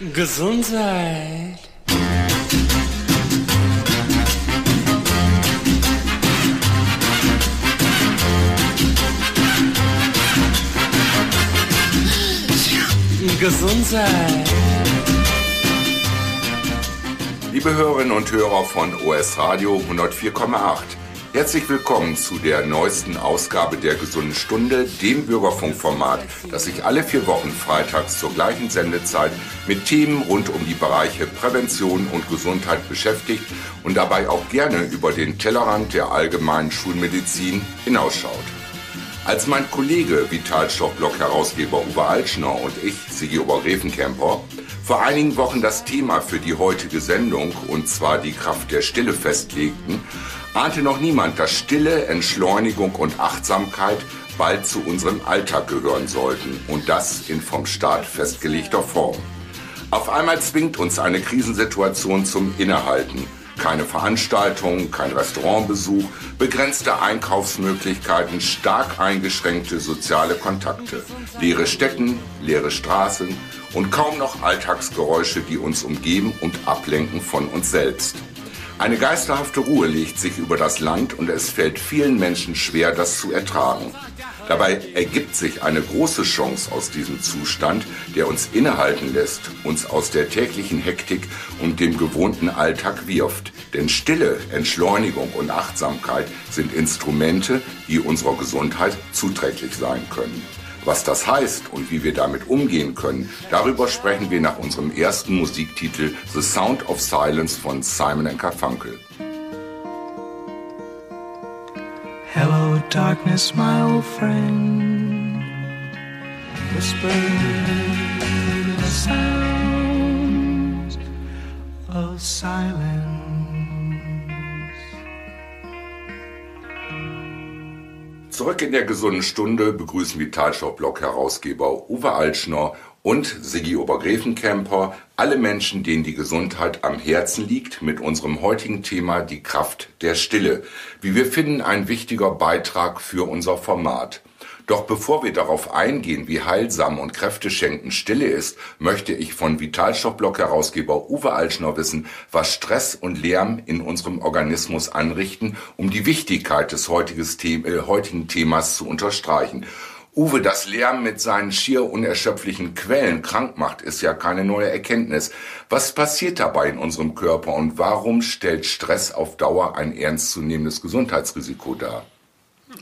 Gesundheit. Gesundheit. Liebe Hörerinnen und Hörer von OS Radio 104,8. Herzlich willkommen zu der neuesten Ausgabe der Gesunden Stunde, dem Bürgerfunkformat, das sich alle vier Wochen freitags zur gleichen Sendezeit mit Themen rund um die Bereiche Prävention und Gesundheit beschäftigt und dabei auch gerne über den Tellerrand der allgemeinen Schulmedizin hinausschaut. Als mein Kollege Vitalstoffblog-Herausgeber Uwe Altschner und ich, Sigi Obergräfenkämper, vor einigen Wochen das Thema für die heutige Sendung, und zwar die Kraft der Stille festlegten, ahnte noch niemand, dass Stille, Entschleunigung und Achtsamkeit bald zu unserem Alltag gehören sollten und das in vom Staat festgelegter Form. Auf einmal zwingt uns eine Krisensituation zum Innehalten. Keine Veranstaltungen, kein Restaurantbesuch, begrenzte Einkaufsmöglichkeiten, stark eingeschränkte soziale Kontakte, leere Städten, leere Straßen und kaum noch Alltagsgeräusche, die uns umgeben und ablenken von uns selbst. Eine geisterhafte Ruhe legt sich über das Land und es fällt vielen Menschen schwer, das zu ertragen. Dabei ergibt sich eine große Chance aus diesem Zustand, der uns innehalten lässt, uns aus der täglichen Hektik und dem gewohnten Alltag wirft. Denn Stille, Entschleunigung und Achtsamkeit sind Instrumente, die unserer Gesundheit zuträglich sein können. Was das heißt und wie wir damit umgehen können, darüber sprechen wir nach unserem ersten Musiktitel The Sound of Silence von Simon Garfunkel. Hello, darkness, my old friend. Whisper the sounds of silence. Zurück in der gesunden Stunde begrüßen Vitalshop-Blog-Herausgeber Uwe Altschner und Sigi Obergräfenkämper alle Menschen, denen die Gesundheit am Herzen liegt, mit unserem heutigen Thema die Kraft der Stille. Wie wir finden, ein wichtiger Beitrag für unser Format. Doch bevor wir darauf eingehen, wie heilsam und kräfteschenkend Stille ist, möchte ich von Vitalstoffblock-Herausgeber Uwe Altschner wissen, was Stress und Lärm in unserem Organismus anrichten, um die Wichtigkeit des äh, heutigen Themas zu unterstreichen. Uwe, dass Lärm mit seinen schier unerschöpflichen Quellen krank macht, ist ja keine neue Erkenntnis. Was passiert dabei in unserem Körper und warum stellt Stress auf Dauer ein ernstzunehmendes Gesundheitsrisiko dar?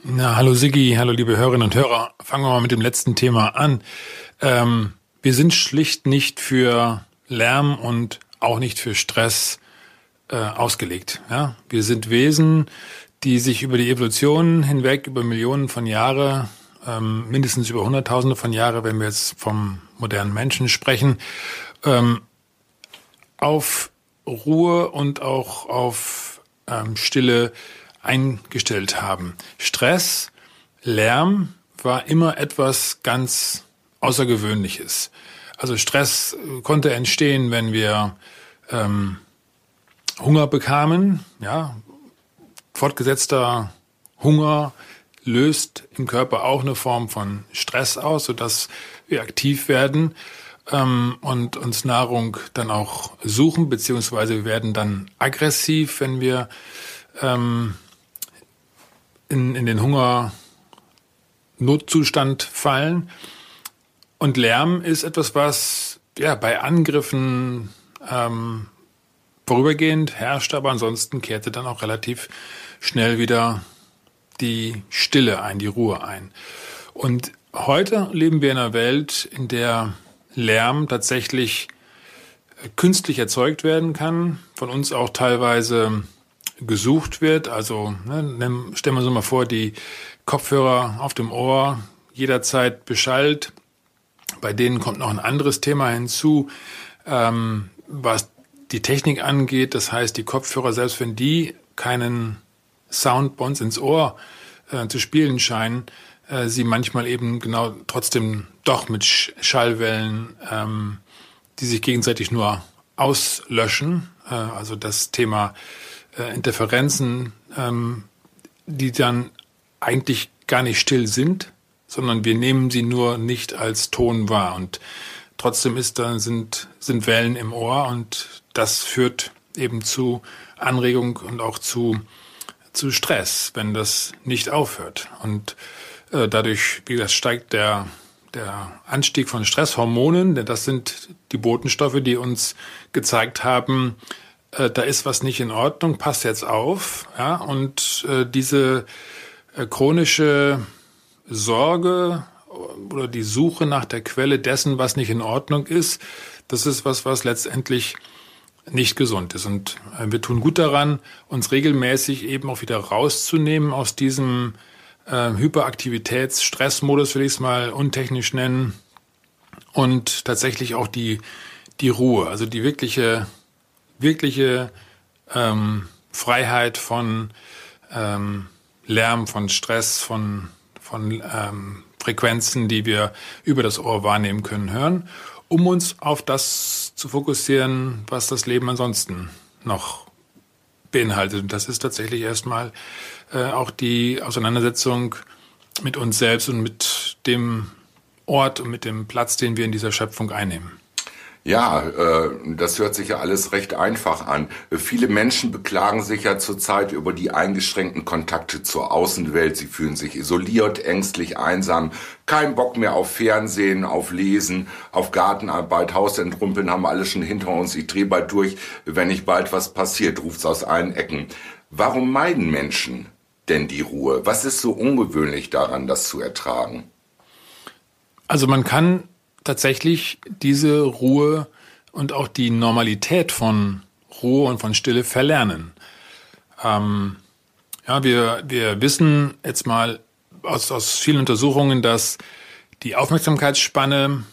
Na, hallo Siggi, hallo liebe Hörerinnen und Hörer. Fangen wir mal mit dem letzten Thema an. Ähm, wir sind schlicht nicht für Lärm und auch nicht für Stress äh, ausgelegt. Ja? Wir sind Wesen, die sich über die Evolution hinweg, über Millionen von Jahre, ähm, mindestens über Hunderttausende von Jahre, wenn wir jetzt vom modernen Menschen sprechen, ähm, auf Ruhe und auch auf ähm, Stille eingestellt haben. Stress, Lärm war immer etwas ganz Außergewöhnliches. Also Stress konnte entstehen, wenn wir ähm, Hunger bekamen. Ja, fortgesetzter Hunger löst im Körper auch eine Form von Stress aus, sodass wir aktiv werden ähm, und uns Nahrung dann auch suchen, beziehungsweise wir werden dann aggressiv, wenn wir ähm, in, in den Hungernotzustand fallen. Und Lärm ist etwas, was ja bei Angriffen ähm, vorübergehend herrscht, aber ansonsten kehrte dann auch relativ schnell wieder die Stille ein, die Ruhe ein. Und heute leben wir in einer Welt, in der Lärm tatsächlich künstlich erzeugt werden kann, von uns auch teilweise gesucht wird. Also ne, stellen wir uns mal vor, die Kopfhörer auf dem Ohr jederzeit beschallt. Bei denen kommt noch ein anderes Thema hinzu, ähm, was die Technik angeht. Das heißt, die Kopfhörer, selbst wenn die keinen Sound bei uns ins Ohr äh, zu spielen scheinen, äh, sie manchmal eben genau trotzdem doch mit Schallwellen, ähm, die sich gegenseitig nur auslöschen. Äh, also das Thema äh, Interferenzen, ähm, die dann eigentlich gar nicht still sind, sondern wir nehmen sie nur nicht als Ton wahr. Und trotzdem ist da sind, sind Wellen im Ohr und das führt eben zu Anregung und auch zu, zu Stress, wenn das nicht aufhört. Und äh, dadurch, wie das steigt der, der Anstieg von Stresshormonen, denn das sind die Botenstoffe, die uns gezeigt haben, äh, da ist was nicht in Ordnung, passt jetzt auf. Ja? Und äh, diese äh, chronische Sorge oder die Suche nach der Quelle dessen, was nicht in Ordnung ist, das ist was, was letztendlich nicht gesund ist. Und äh, wir tun gut daran, uns regelmäßig eben auch wieder rauszunehmen aus diesem äh, Hyperaktivitäts-Stressmodus, will ich es mal untechnisch nennen, und tatsächlich auch die, die Ruhe, also die wirkliche, wirkliche ähm, Freiheit von ähm, Lärm, von Stress, von, von ähm, Frequenzen, die wir über das Ohr wahrnehmen können, hören, um uns auf das zu fokussieren, was das Leben ansonsten noch beinhaltet. Und das ist tatsächlich erstmal äh, auch die Auseinandersetzung mit uns selbst und mit dem Ort und mit dem Platz, den wir in dieser Schöpfung einnehmen. Ja, äh, das hört sich ja alles recht einfach an. Viele Menschen beklagen sich ja zurzeit über die eingeschränkten Kontakte zur Außenwelt. Sie fühlen sich isoliert, ängstlich, einsam, kein Bock mehr auf Fernsehen, auf Lesen, auf Gartenarbeit, Haus entrumpeln, haben alle schon hinter uns. Ich drehe bald durch, wenn nicht bald was passiert, ruft's aus allen Ecken. Warum meiden Menschen denn die Ruhe? Was ist so ungewöhnlich daran, das zu ertragen? Also man kann tatsächlich diese Ruhe und auch die Normalität von Ruhe und von Stille verlernen. Ähm, ja, wir, wir wissen jetzt mal aus, aus vielen Untersuchungen, dass die Aufmerksamkeitsspanne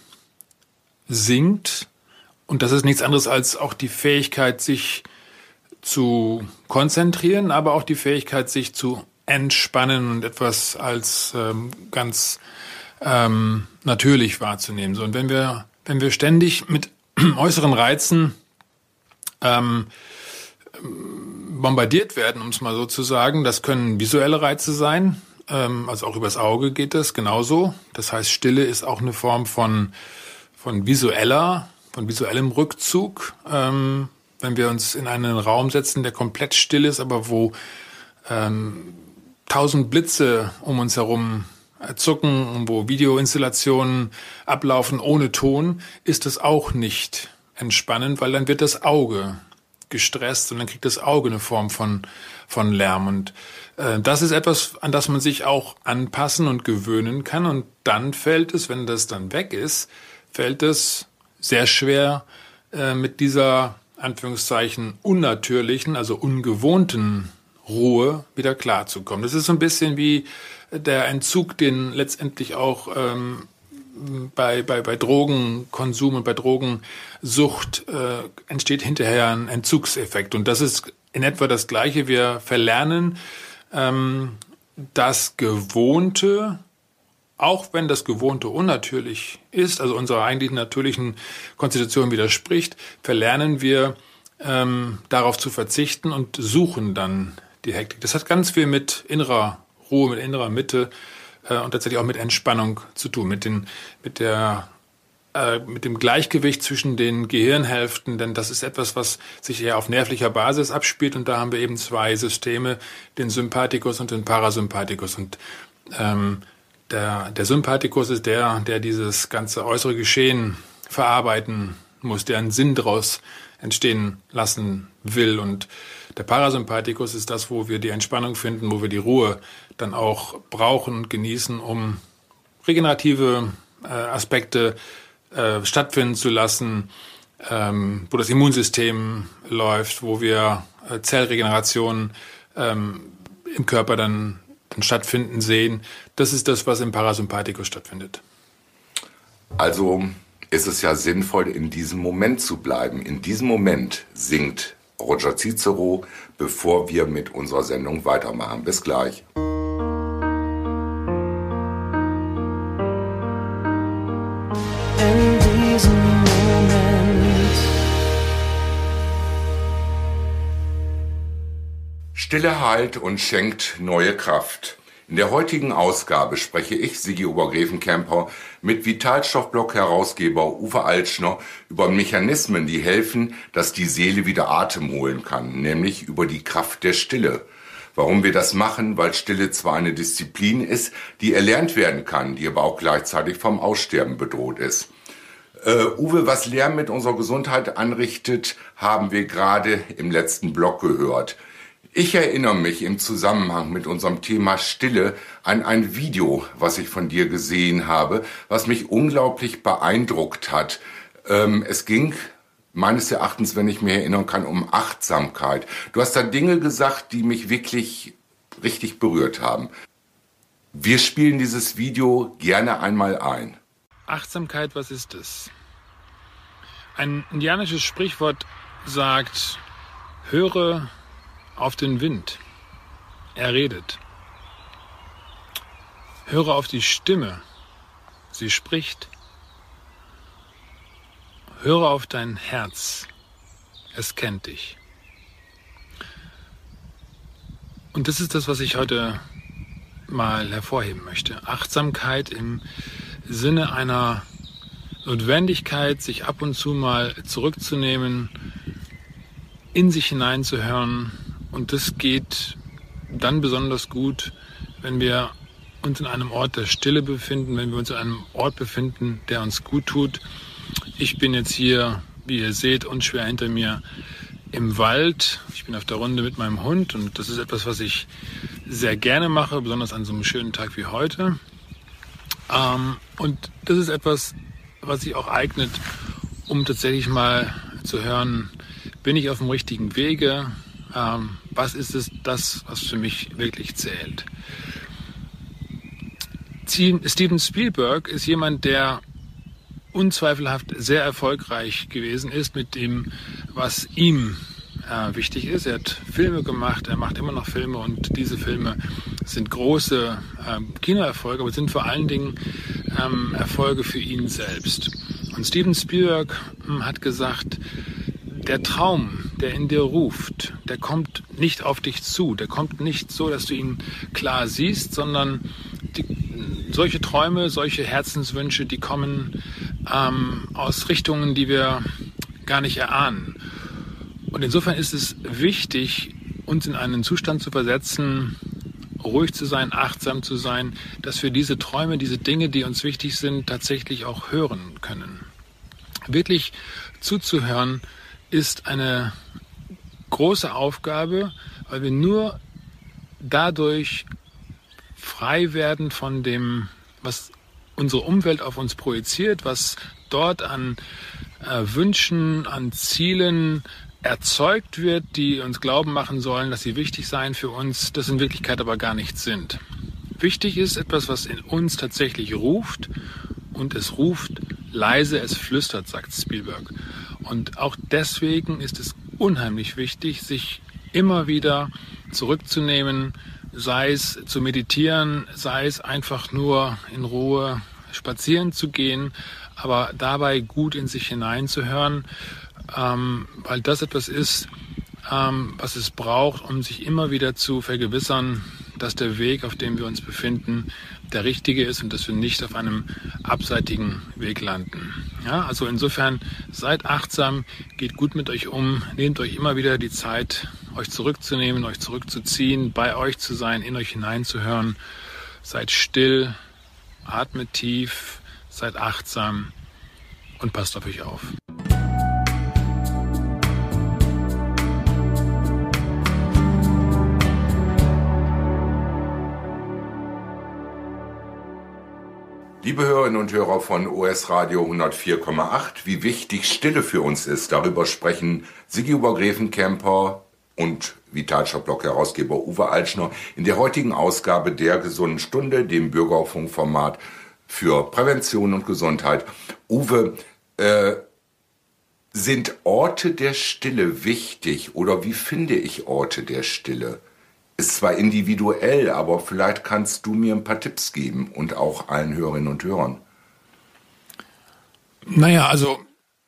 sinkt und das ist nichts anderes als auch die Fähigkeit, sich zu konzentrieren, aber auch die Fähigkeit, sich zu entspannen und etwas als ähm, ganz ähm, natürlich wahrzunehmen. So, und wenn wir, wenn wir ständig mit äußeren Reizen ähm, bombardiert werden, um es mal so zu sagen, das können visuelle Reize sein, ähm, also auch übers Auge geht das genauso. Das heißt, Stille ist auch eine Form von, von visueller, von visuellem Rückzug. Ähm, wenn wir uns in einen Raum setzen, der komplett still ist, aber wo ähm, tausend Blitze um uns herum zucken, wo Videoinstallationen ablaufen ohne Ton, ist das auch nicht entspannend, weil dann wird das Auge gestresst und dann kriegt das Auge eine Form von, von Lärm. Und äh, das ist etwas, an das man sich auch anpassen und gewöhnen kann. Und dann fällt es, wenn das dann weg ist, fällt es sehr schwer äh, mit dieser Anführungszeichen unnatürlichen, also ungewohnten Ruhe wieder klarzukommen. Das ist so ein bisschen wie der Entzug, den letztendlich auch ähm, bei, bei, bei Drogenkonsum und bei Drogensucht äh, entsteht hinterher ein Entzugseffekt. Und das ist in etwa das Gleiche. Wir verlernen ähm, das Gewohnte, auch wenn das Gewohnte unnatürlich ist, also unserer eigentlich natürlichen Konstitution widerspricht, verlernen wir ähm, darauf zu verzichten und suchen dann die Hektik. Das hat ganz viel mit innerer Ruhe, mit innerer Mitte äh, und tatsächlich auch mit Entspannung zu tun, mit, den, mit, der, äh, mit dem Gleichgewicht zwischen den Gehirnhälften, denn das ist etwas, was sich eher auf nervlicher Basis abspielt und da haben wir eben zwei Systeme, den Sympathikus und den Parasympathikus. Und ähm, der, der Sympathikus ist der, der dieses ganze äußere Geschehen verarbeiten muss, der einen Sinn daraus entstehen lassen will. Und der Parasympathikus ist das, wo wir die Entspannung finden, wo wir die Ruhe dann auch brauchen und genießen, um regenerative äh, Aspekte äh, stattfinden zu lassen, ähm, wo das Immunsystem läuft, wo wir äh, Zellregeneration ähm, im Körper dann, dann stattfinden sehen. Das ist das, was im Parasympathikus stattfindet. Also ist es ja sinnvoll, in diesem Moment zu bleiben. In diesem Moment singt Roger Cicero, bevor wir mit unserer Sendung weitermachen. Bis gleich. Stille heilt und schenkt neue Kraft. In der heutigen Ausgabe spreche ich, Sigi Obergräfenkämper, mit Vitalstoffblock-Herausgeber Uwe Altschner über Mechanismen, die helfen, dass die Seele wieder Atem holen kann, nämlich über die Kraft der Stille. Warum wir das machen, weil Stille zwar eine Disziplin ist, die erlernt werden kann, die aber auch gleichzeitig vom Aussterben bedroht ist. Uh, Uwe, was Lärm mit unserer Gesundheit anrichtet, haben wir gerade im letzten Blog gehört. Ich erinnere mich im Zusammenhang mit unserem Thema Stille an ein Video, was ich von dir gesehen habe, was mich unglaublich beeindruckt hat. Ähm, es ging meines Erachtens, wenn ich mir erinnern kann, um Achtsamkeit. Du hast da Dinge gesagt, die mich wirklich richtig berührt haben. Wir spielen dieses Video gerne einmal ein. Achtsamkeit, was ist es? Ein indianisches Sprichwort sagt, höre auf den Wind. Er redet. Höre auf die Stimme. Sie spricht. Höre auf dein Herz. Es kennt dich. Und das ist das, was ich heute mal hervorheben möchte. Achtsamkeit im Sinne einer Notwendigkeit, sich ab und zu mal zurückzunehmen, in sich hineinzuhören, und das geht dann besonders gut, wenn wir uns in einem Ort der Stille befinden, wenn wir uns in einem Ort befinden, der uns gut tut. Ich bin jetzt hier, wie ihr seht, unschwer hinter mir im Wald. Ich bin auf der Runde mit meinem Hund und das ist etwas, was ich sehr gerne mache, besonders an so einem schönen Tag wie heute. Ähm, und das ist etwas, was sich auch eignet, um tatsächlich mal zu hören, bin ich auf dem richtigen Wege? Was ist es das, was für mich wirklich zählt. Steven Spielberg ist jemand, der unzweifelhaft sehr erfolgreich gewesen ist mit dem, was ihm äh, wichtig ist. Er hat Filme gemacht, er macht immer noch Filme und diese Filme sind große ähm, Kinoerfolge, aber sind vor allen Dingen ähm, Erfolge für ihn selbst. Und Steven Spielberg hm, hat gesagt, der Traum, der in dir ruft, der kommt nicht auf dich zu, der kommt nicht so, dass du ihn klar siehst, sondern die, solche Träume, solche Herzenswünsche, die kommen ähm, aus Richtungen, die wir gar nicht erahnen. Und insofern ist es wichtig, uns in einen Zustand zu versetzen, ruhig zu sein, achtsam zu sein, dass wir diese Träume, diese Dinge, die uns wichtig sind, tatsächlich auch hören können. Wirklich zuzuhören, ist eine große Aufgabe, weil wir nur dadurch frei werden von dem, was unsere Umwelt auf uns projiziert, was dort an äh, Wünschen, an Zielen erzeugt wird, die uns glauben machen sollen, dass sie wichtig seien für uns, das in Wirklichkeit aber gar nicht sind. Wichtig ist etwas, was in uns tatsächlich ruft und es ruft leise, es flüstert, sagt Spielberg. Und auch deswegen ist es unheimlich wichtig, sich immer wieder zurückzunehmen, sei es zu meditieren, sei es einfach nur in Ruhe spazieren zu gehen, aber dabei gut in sich hineinzuhören, ähm, weil das etwas ist, ähm, was es braucht, um sich immer wieder zu vergewissern, dass der Weg, auf dem wir uns befinden, der richtige ist und dass wir nicht auf einem abseitigen Weg landen. Ja, also insofern seid achtsam, geht gut mit euch um, nehmt euch immer wieder die Zeit, euch zurückzunehmen, euch zurückzuziehen, bei euch zu sein, in euch hineinzuhören. Seid still, atmet tief, seid achtsam und passt auf euch auf. Liebe Hörerinnen und Hörer von OS Radio 104,8, wie wichtig Stille für uns ist, darüber sprechen Sigi Obergräfenkämper und Vitalshop-Blog-Herausgeber Uwe Altschner in der heutigen Ausgabe der Gesunden Stunde, dem Bürgerfunkformat für Prävention und Gesundheit. Uwe, äh, sind Orte der Stille wichtig oder wie finde ich Orte der Stille? Ist zwar individuell, aber vielleicht kannst du mir ein paar Tipps geben und auch allen Hörerinnen und Hörern. Naja, also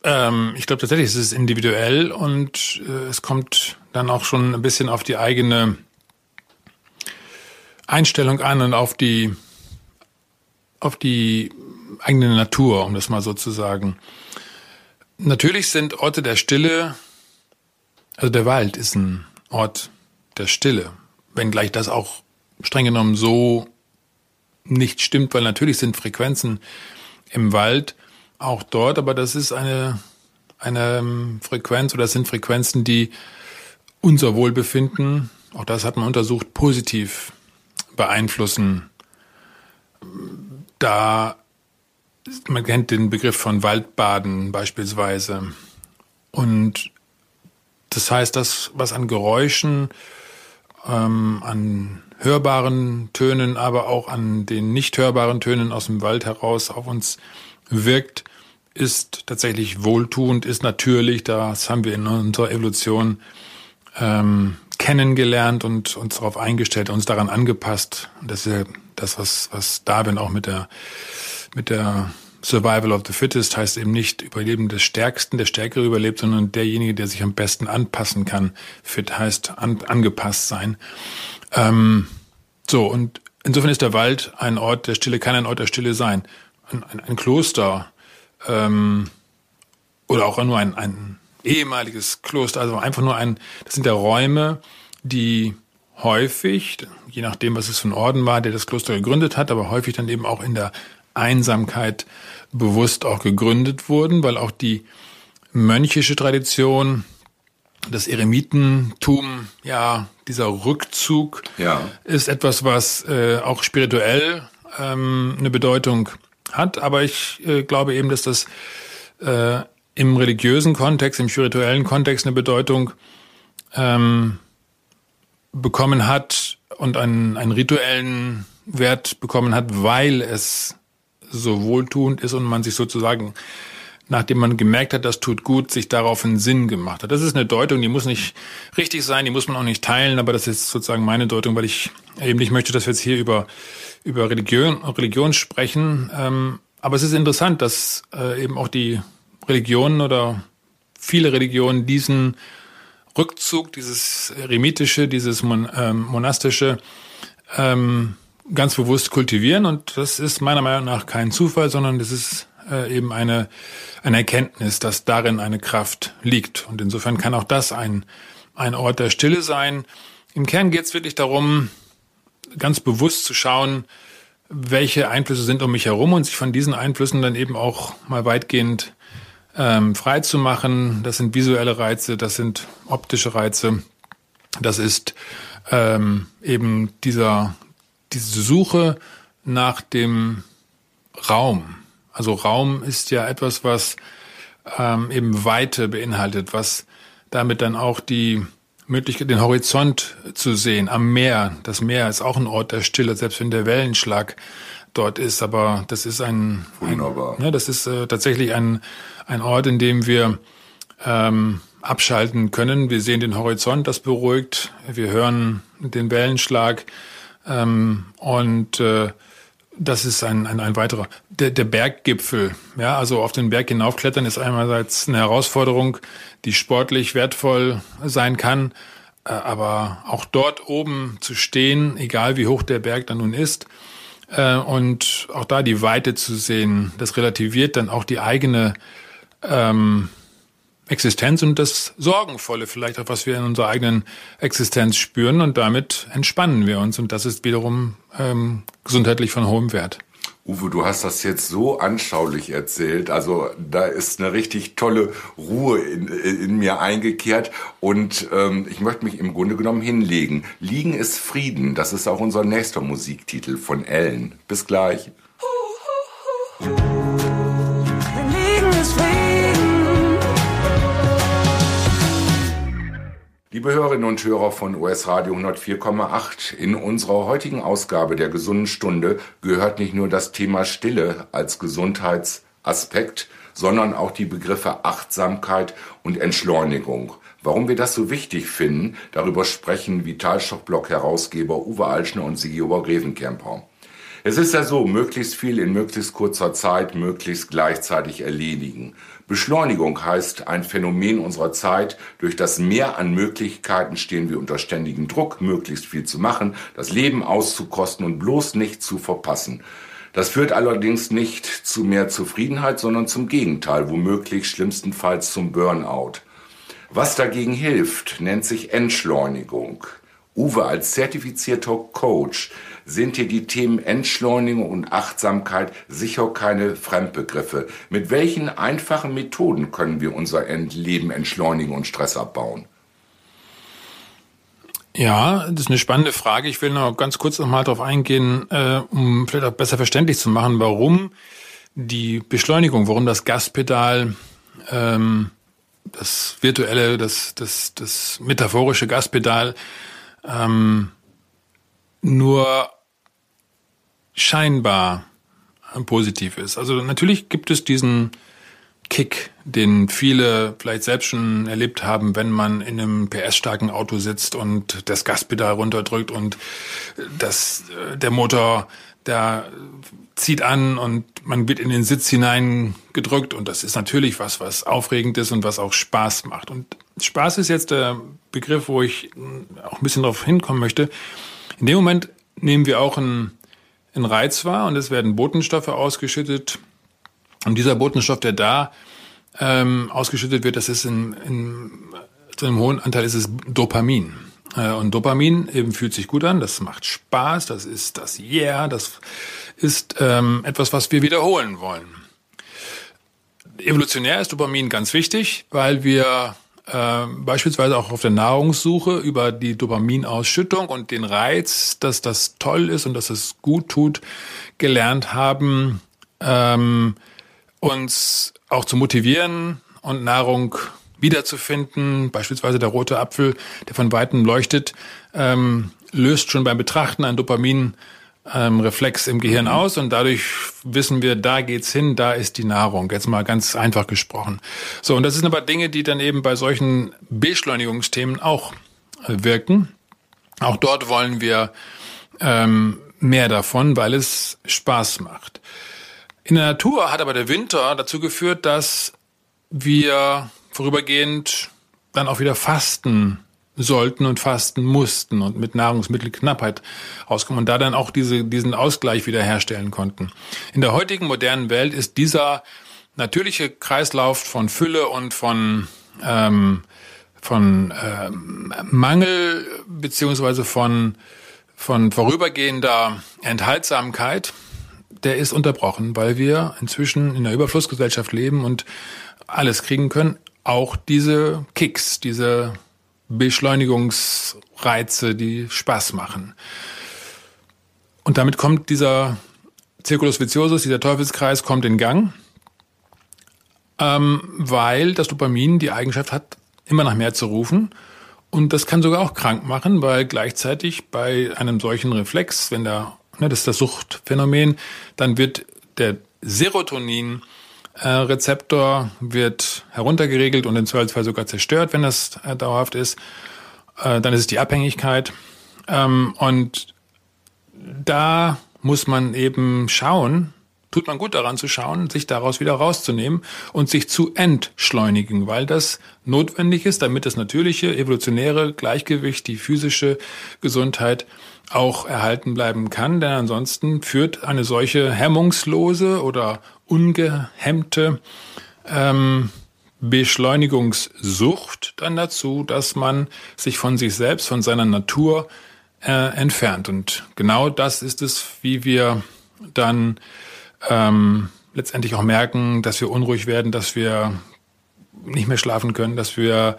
ähm, ich glaube tatsächlich, es ist individuell und äh, es kommt dann auch schon ein bisschen auf die eigene Einstellung an und auf die, auf die eigene Natur, um das mal so zu sagen. Natürlich sind Orte der Stille, also der Wald ist ein Ort der Stille, wenngleich das auch streng genommen so nicht stimmt, weil natürlich sind Frequenzen im Wald auch dort, aber das ist eine, eine ähm, Frequenz oder das sind Frequenzen, die unser Wohlbefinden, auch das hat man untersucht, positiv beeinflussen. Da, man kennt den Begriff von Waldbaden beispielsweise. Und das heißt, das, was an Geräuschen, ähm, an hörbaren Tönen, aber auch an den nicht hörbaren Tönen aus dem Wald heraus auf uns wirkt, ist tatsächlich wohltuend, ist natürlich, das haben wir in unserer Evolution ähm, kennengelernt und uns darauf eingestellt, uns daran angepasst. Und das ist ja das, was, was Darwin auch mit der, mit der Survival of the Fittest heißt eben nicht Überleben des Stärksten, der Stärkere überlebt, sondern derjenige, der sich am besten anpassen kann. Fit heißt an, angepasst sein. Ähm, so, und insofern ist der Wald ein Ort der Stille, kann ein Ort der Stille sein. Ein, ein, ein Kloster ähm, oder auch nur ein, ein ehemaliges Kloster, also einfach nur ein, das sind ja Räume, die häufig, je nachdem, was es für ein Orden war, der das Kloster gegründet hat, aber häufig dann eben auch in der Einsamkeit bewusst auch gegründet wurden, weil auch die mönchische Tradition, das Eremitentum, ja, dieser Rückzug ja. ist etwas, was äh, auch spirituell ähm, eine Bedeutung hat. Aber ich äh, glaube eben, dass das äh, im religiösen Kontext, im spirituellen Kontext eine Bedeutung ähm, bekommen hat und einen, einen rituellen Wert bekommen hat, weil es so wohltuend ist und man sich sozusagen, nachdem man gemerkt hat, das tut gut, sich darauf einen Sinn gemacht hat. Das ist eine Deutung, die muss nicht richtig sein, die muss man auch nicht teilen, aber das ist sozusagen meine Deutung, weil ich eben nicht möchte, dass wir jetzt hier über, über Religion, Religion sprechen. Ähm, aber es ist interessant, dass äh, eben auch die Religionen oder viele Religionen diesen Rückzug, dieses eremitische, dieses mon, ähm, monastische, ähm, ganz bewusst kultivieren. Und das ist meiner Meinung nach kein Zufall, sondern das ist äh, eben eine, eine Erkenntnis, dass darin eine Kraft liegt. Und insofern kann auch das ein, ein Ort der Stille sein. Im Kern geht es wirklich darum, ganz bewusst zu schauen, welche Einflüsse sind um mich herum und sich von diesen Einflüssen dann eben auch mal weitgehend ähm, frei zu machen. Das sind visuelle Reize, das sind optische Reize, das ist ähm, eben dieser diese Suche nach dem Raum. Also Raum ist ja etwas, was ähm, eben Weite beinhaltet, was damit dann auch die Möglichkeit, den Horizont zu sehen am Meer. Das Meer ist auch ein Ort der Stille, selbst wenn der Wellenschlag dort ist. Aber das ist ein, Wunderbar. Ein, ja, das ist äh, tatsächlich ein, ein Ort, in dem wir ähm, abschalten können. Wir sehen den Horizont, das beruhigt. Wir hören den Wellenschlag. Ähm, und äh, das ist ein, ein, ein weiterer. Der, der Berggipfel, ja, also auf den Berg hinaufklettern ist einerseits eine Herausforderung, die sportlich wertvoll sein kann, äh, aber auch dort oben zu stehen, egal wie hoch der Berg dann nun ist, äh, und auch da die Weite zu sehen, das relativiert dann auch die eigene ähm, Existenz und das Sorgenvolle vielleicht auch, was wir in unserer eigenen Existenz spüren und damit entspannen wir uns und das ist wiederum ähm, gesundheitlich von hohem Wert. Uwe, du hast das jetzt so anschaulich erzählt. Also da ist eine richtig tolle Ruhe in, in mir eingekehrt und ähm, ich möchte mich im Grunde genommen hinlegen. Liegen ist Frieden. Das ist auch unser nächster Musiktitel von Ellen. Bis gleich. Liebe Hörerinnen und Hörer von US Radio 104,8, in unserer heutigen Ausgabe der gesunden Stunde gehört nicht nur das Thema Stille als Gesundheitsaspekt, sondern auch die Begriffe Achtsamkeit und Entschleunigung. Warum wir das so wichtig finden, darüber sprechen Vitalstoffblock-Herausgeber Uwe Alschner und Sigi Ober-Grevenkemper. Es ist ja so, möglichst viel in möglichst kurzer Zeit, möglichst gleichzeitig erledigen. Beschleunigung heißt ein Phänomen unserer Zeit. Durch das Mehr an Möglichkeiten stehen wir unter ständigem Druck, möglichst viel zu machen, das Leben auszukosten und bloß nicht zu verpassen. Das führt allerdings nicht zu mehr Zufriedenheit, sondern zum Gegenteil, womöglich schlimmstenfalls zum Burnout. Was dagegen hilft, nennt sich Entschleunigung. Uwe, als zertifizierter Coach sind dir die Themen Entschleunigung und Achtsamkeit sicher keine Fremdbegriffe. Mit welchen einfachen Methoden können wir unser Leben entschleunigen und Stress abbauen? Ja, das ist eine spannende Frage. Ich will noch ganz kurz noch mal darauf eingehen, äh, um vielleicht auch besser verständlich zu machen, warum die Beschleunigung, warum das Gaspedal ähm, das virtuelle, das, das, das metaphorische Gaspedal ähm, nur scheinbar positiv ist. Also natürlich gibt es diesen Kick, den viele vielleicht selbst schon erlebt haben, wenn man in einem PS-starken Auto sitzt und das Gaspedal runterdrückt und das, äh, der Motor, der zieht an und man wird in den Sitz hineingedrückt und das ist natürlich was, was aufregend ist und was auch Spaß macht. Und Spaß ist jetzt der Begriff, wo ich auch ein bisschen darauf hinkommen möchte. In dem Moment nehmen wir auch einen, einen Reiz wahr und es werden Botenstoffe ausgeschüttet. Und dieser Botenstoff, der da ähm, ausgeschüttet wird, das ist in, in zu einem hohen Anteil ist es Dopamin. Äh, und Dopamin eben fühlt sich gut an, das macht Spaß, das ist das Yeah, das ist ähm, etwas, was wir wiederholen wollen. Evolutionär ist Dopamin ganz wichtig, weil wir äh, beispielsweise auch auf der Nahrungssuche über die Dopaminausschüttung und den Reiz, dass das toll ist und dass es gut tut, gelernt haben, ähm, uns auch zu motivieren und Nahrung wiederzufinden. Beispielsweise der rote Apfel, der von weitem leuchtet, ähm, löst schon beim Betrachten ein Dopamin ähm, Reflex im Gehirn aus und dadurch wissen wir, da geht's hin, da ist die Nahrung. Jetzt mal ganz einfach gesprochen. So, und das sind aber Dinge, die dann eben bei solchen Beschleunigungsthemen auch äh, wirken. Auch dort wollen wir ähm, mehr davon, weil es Spaß macht. In der Natur hat aber der Winter dazu geführt, dass wir vorübergehend dann auch wieder fasten sollten und fasten mussten und mit Nahrungsmittelknappheit auskommen und da dann auch diese, diesen Ausgleich wiederherstellen konnten. In der heutigen modernen Welt ist dieser natürliche Kreislauf von Fülle und von ähm, von ähm, Mangel beziehungsweise von von vorübergehender Enthaltsamkeit, der ist unterbrochen, weil wir inzwischen in einer Überflussgesellschaft leben und alles kriegen können, auch diese Kicks, diese Beschleunigungsreize, die Spaß machen. Und damit kommt dieser Circulus viciosus, dieser Teufelskreis kommt in Gang, ähm, weil das Dopamin die Eigenschaft hat, immer nach mehr zu rufen. Und das kann sogar auch krank machen, weil gleichzeitig bei einem solchen Reflex, wenn da, ne, das ist das Suchtphänomen, dann wird der Serotonin Rezeptor wird heruntergeregelt und im Zweifelsfall sogar zerstört, wenn das äh, dauerhaft ist. Äh, dann ist es die Abhängigkeit. Ähm, und da muss man eben schauen, tut man gut daran zu schauen, sich daraus wieder rauszunehmen und sich zu entschleunigen, weil das notwendig ist, damit das natürliche, evolutionäre Gleichgewicht, die physische Gesundheit auch erhalten bleiben kann, denn ansonsten führt eine solche hemmungslose oder ungehemmte ähm, Beschleunigungssucht dann dazu, dass man sich von sich selbst, von seiner Natur äh, entfernt. Und genau das ist es, wie wir dann ähm, letztendlich auch merken, dass wir unruhig werden, dass wir nicht mehr schlafen können, dass wir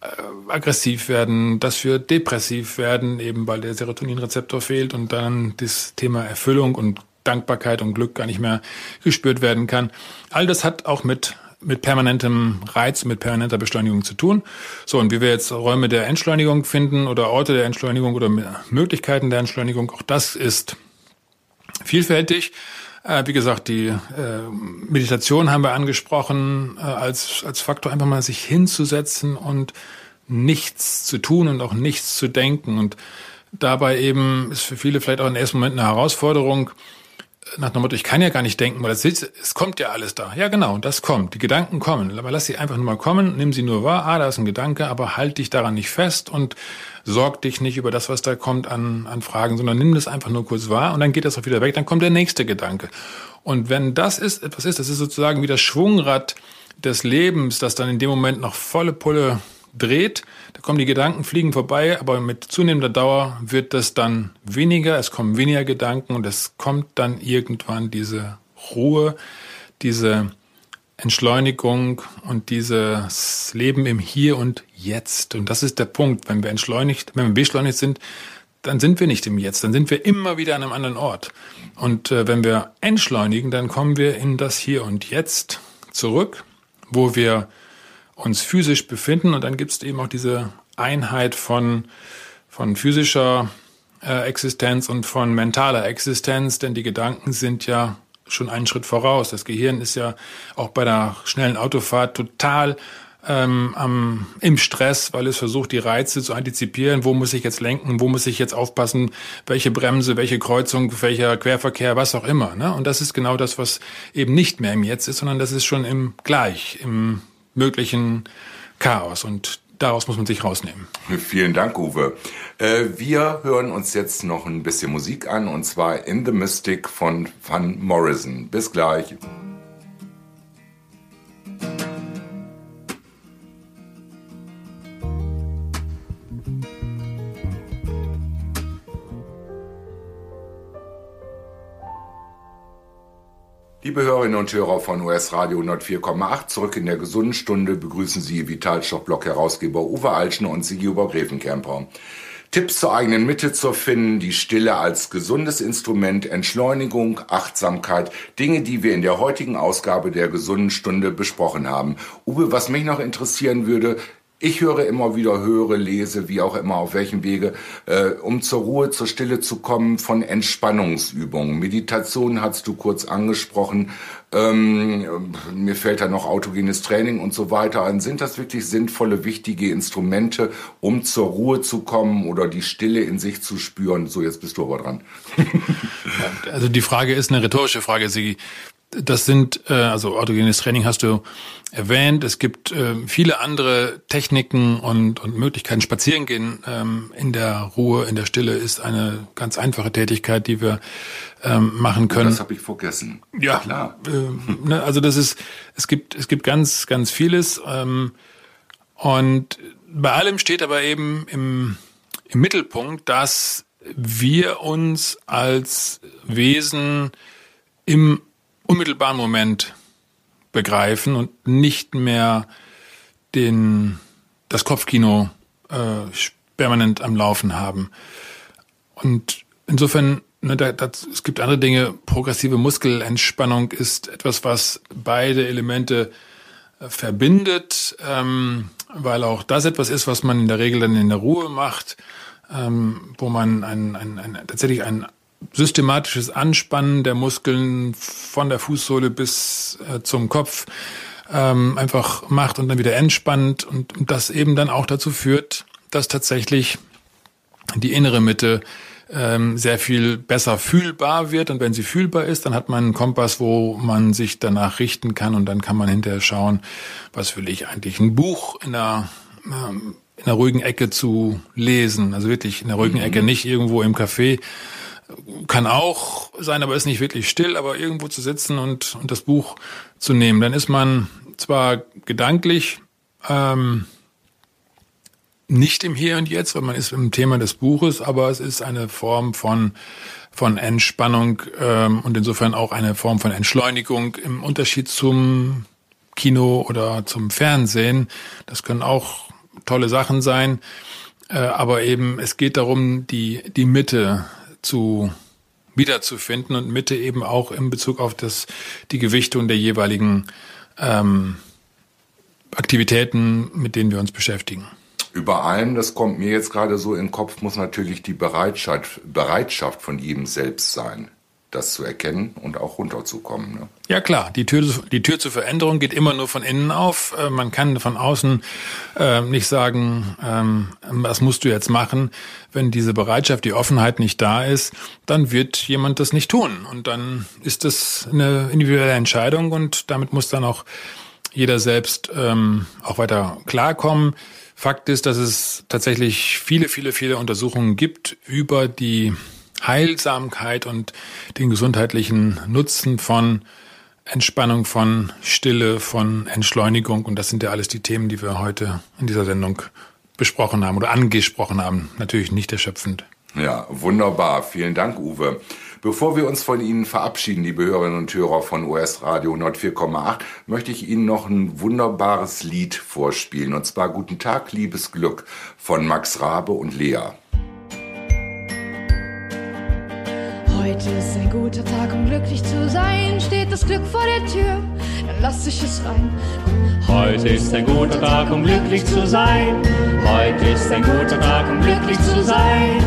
äh, aggressiv werden, dass wir depressiv werden, eben weil der Serotoninrezeptor fehlt und dann das Thema Erfüllung und Dankbarkeit und Glück gar nicht mehr gespürt werden kann. All das hat auch mit mit permanentem Reiz, mit permanenter Beschleunigung zu tun. So, und wie wir jetzt Räume der Entschleunigung finden oder Orte der Entschleunigung oder Möglichkeiten der Entschleunigung, auch das ist vielfältig. Äh, wie gesagt, die äh, Meditation haben wir angesprochen, äh, als, als Faktor einfach mal sich hinzusetzen und nichts zu tun und auch nichts zu denken. Und dabei eben ist für viele vielleicht auch im ersten Moment eine Herausforderung, nach dem Motto, ich kann ja gar nicht denken, weil es, es kommt ja alles da. Ja, genau, das kommt. Die Gedanken kommen. Aber lass sie einfach nur mal kommen, nimm sie nur wahr, ah, da ist ein Gedanke, aber halt dich daran nicht fest und sorg dich nicht über das, was da kommt an, an Fragen, sondern nimm das einfach nur kurz wahr und dann geht das auch wieder weg, dann kommt der nächste Gedanke. Und wenn das ist, etwas ist, das ist sozusagen wie das Schwungrad des Lebens, das dann in dem Moment noch volle Pulle dreht, da kommen die Gedanken, fliegen vorbei, aber mit zunehmender Dauer wird das dann weniger, es kommen weniger Gedanken und es kommt dann irgendwann diese Ruhe, diese Entschleunigung und dieses Leben im Hier und Jetzt. Und das ist der Punkt. Wenn wir entschleunigt, wenn wir beschleunigt sind, dann sind wir nicht im Jetzt, dann sind wir immer wieder an einem anderen Ort. Und äh, wenn wir entschleunigen, dann kommen wir in das Hier und Jetzt zurück, wo wir uns physisch befinden und dann gibt es eben auch diese Einheit von, von physischer äh, Existenz und von mentaler Existenz, denn die Gedanken sind ja schon einen Schritt voraus. Das Gehirn ist ja auch bei der schnellen Autofahrt total ähm, am, im Stress, weil es versucht, die Reize zu antizipieren. Wo muss ich jetzt lenken? Wo muss ich jetzt aufpassen? Welche Bremse, welche Kreuzung, welcher Querverkehr, was auch immer. Ne? Und das ist genau das, was eben nicht mehr im Jetzt ist, sondern das ist schon im Gleich, im möglichen Chaos. Und daraus muss man sich rausnehmen. Vielen Dank, Uwe. Äh, wir hören uns jetzt noch ein bisschen Musik an, und zwar In the Mystic von Van Morrison. Bis gleich. Liebe Hörerinnen und Hörer von US Radio 104,8, zurück in der gesunden Stunde begrüßen Sie Vitalstoff-Blog-Herausgeber Uwe Altschner und Sigi Obergräfenkämper. Tipps zur eigenen Mitte zu finden, die Stille als gesundes Instrument, Entschleunigung, Achtsamkeit, Dinge, die wir in der heutigen Ausgabe der gesunden Stunde besprochen haben. Uwe, was mich noch interessieren würde, ich höre immer wieder, höre, lese, wie auch immer, auf welchem Wege, äh, um zur Ruhe, zur Stille zu kommen, von Entspannungsübungen. Meditation hast du kurz angesprochen. Ähm, mir fällt da noch autogenes Training und so weiter an. Sind das wirklich sinnvolle, wichtige Instrumente, um zur Ruhe zu kommen oder die Stille in sich zu spüren? So, jetzt bist du aber dran. also die Frage ist eine rhetorische Frage, Sigi. Das sind, äh, also autogenes Training hast du erwähnt. Es gibt äh, viele andere Techniken und, und Möglichkeiten. Spazierengehen ähm, in der Ruhe, in der Stille ist eine ganz einfache Tätigkeit, die wir ähm, machen können. Das habe ich vergessen. Ja, klar. Äh, ne, also das ist, es gibt, es gibt ganz, ganz vieles. Ähm, und bei allem steht aber eben im, im Mittelpunkt, dass wir uns als Wesen im unmittelbaren Moment begreifen und nicht mehr den, das Kopfkino äh, permanent am Laufen haben. Und insofern, ne, da, das, es gibt andere Dinge. Progressive Muskelentspannung ist etwas, was beide Elemente äh, verbindet, ähm, weil auch das etwas ist, was man in der Regel dann in der Ruhe macht, ähm, wo man ein, ein, ein, tatsächlich ein systematisches Anspannen der Muskeln von der Fußsohle bis äh, zum Kopf ähm, einfach macht und dann wieder entspannt und, und das eben dann auch dazu führt, dass tatsächlich die innere Mitte ähm, sehr viel besser fühlbar wird. Und wenn sie fühlbar ist, dann hat man einen Kompass, wo man sich danach richten kann und dann kann man hinterher schauen, was will ich eigentlich ein Buch in der ähm, in der ruhigen Ecke zu lesen. Also wirklich in der ruhigen mhm. Ecke, nicht irgendwo im Café, kann auch sein, aber ist nicht wirklich still, aber irgendwo zu sitzen und, und das Buch zu nehmen. Dann ist man zwar gedanklich ähm, nicht im Hier und Jetzt, weil man ist im Thema des Buches, aber es ist eine Form von von Entspannung ähm, und insofern auch eine Form von Entschleunigung im Unterschied zum Kino oder zum Fernsehen. Das können auch tolle Sachen sein, äh, aber eben es geht darum, die die Mitte zu wiederzufinden und Mitte eben auch in Bezug auf das, die Gewichtung der jeweiligen ähm, Aktivitäten, mit denen wir uns beschäftigen. Über allem, das kommt mir jetzt gerade so in den Kopf, muss natürlich die Bereitschaft, Bereitschaft von jedem selbst sein. Das zu erkennen und auch runterzukommen. Ne? Ja klar, die Tür, die Tür zur Veränderung geht immer nur von innen auf. Äh, man kann von außen äh, nicht sagen, ähm, was musst du jetzt machen. Wenn diese Bereitschaft, die Offenheit nicht da ist, dann wird jemand das nicht tun. Und dann ist das eine individuelle Entscheidung und damit muss dann auch jeder selbst ähm, auch weiter klarkommen. Fakt ist, dass es tatsächlich viele, viele, viele Untersuchungen gibt über die Heilsamkeit und den gesundheitlichen Nutzen von Entspannung, von Stille, von Entschleunigung. Und das sind ja alles die Themen, die wir heute in dieser Sendung besprochen haben oder angesprochen haben. Natürlich nicht erschöpfend. Ja, wunderbar. Vielen Dank, Uwe. Bevor wir uns von Ihnen verabschieden, liebe Hörerinnen und Hörer von US Radio 104,8, möchte ich Ihnen noch ein wunderbares Lied vorspielen. Und zwar Guten Tag, liebes Glück von Max Rabe und Lea. Heute ist ein guter Tag, um glücklich zu sein. Steht das Glück vor der Tür, dann lass ich es rein. Heute ist ein guter Tag, um glücklich zu sein. Heute ist ein guter Tag, um glücklich zu sein.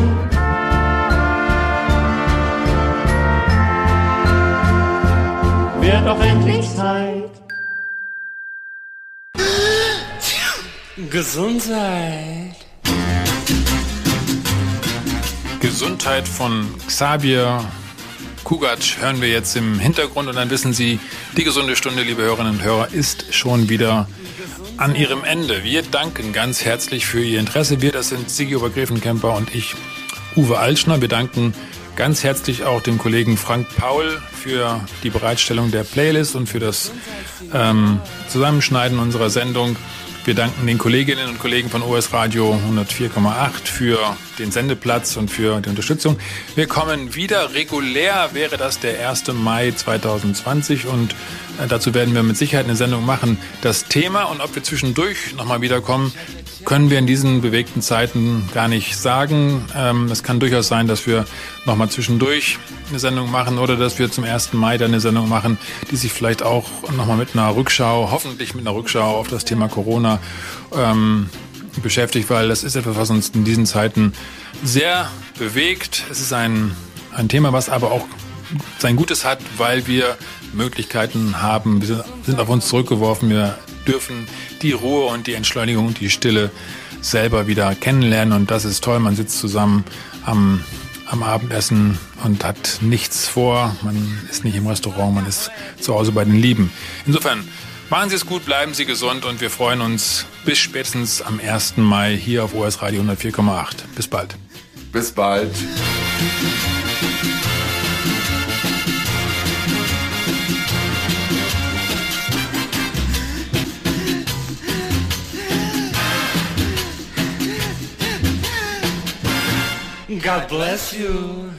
Wird doch endlich Zeit. Gesundheit. Gesundheit von Xavier Kugatsch hören wir jetzt im Hintergrund und dann wissen Sie, die gesunde Stunde, liebe Hörerinnen und Hörer, ist schon wieder an ihrem Ende. Wir danken ganz herzlich für Ihr Interesse. Wir, das sind Sigi Obergräfenkemper und ich, Uwe Altschner. Wir danken ganz herzlich auch dem Kollegen Frank Paul für die Bereitstellung der Playlist und für das ähm, Zusammenschneiden unserer Sendung. Wir danken den Kolleginnen und Kollegen von OS Radio 104,8 für den Sendeplatz und für die Unterstützung. Wir kommen wieder regulär, wäre das der 1. Mai 2020 und äh, dazu werden wir mit Sicherheit eine Sendung machen. Das Thema und ob wir zwischendurch nochmal wiederkommen, können wir in diesen bewegten Zeiten gar nicht sagen. Ähm, es kann durchaus sein, dass wir nochmal zwischendurch eine Sendung machen oder dass wir zum 1. Mai dann eine Sendung machen, die sich vielleicht auch nochmal mit einer Rückschau, hoffentlich mit einer Rückschau auf das Thema Corona ähm, beschäftigt, weil das ist etwas, was uns in diesen Zeiten sehr bewegt. Es ist ein, ein Thema, was aber auch sein Gutes hat, weil wir Möglichkeiten haben. Wir sind auf uns zurückgeworfen. Wir dürfen die Ruhe und die Entschleunigung und die Stille selber wieder kennenlernen. Und das ist toll. Man sitzt zusammen am, am Abendessen und hat nichts vor. Man ist nicht im Restaurant, man ist zu Hause bei den Lieben. Insofern machen Sie es gut, bleiben Sie gesund und wir freuen uns bis spätestens am 1. Mai hier auf OS Radio 104,8. Bis bald. Bis bald. God bless you.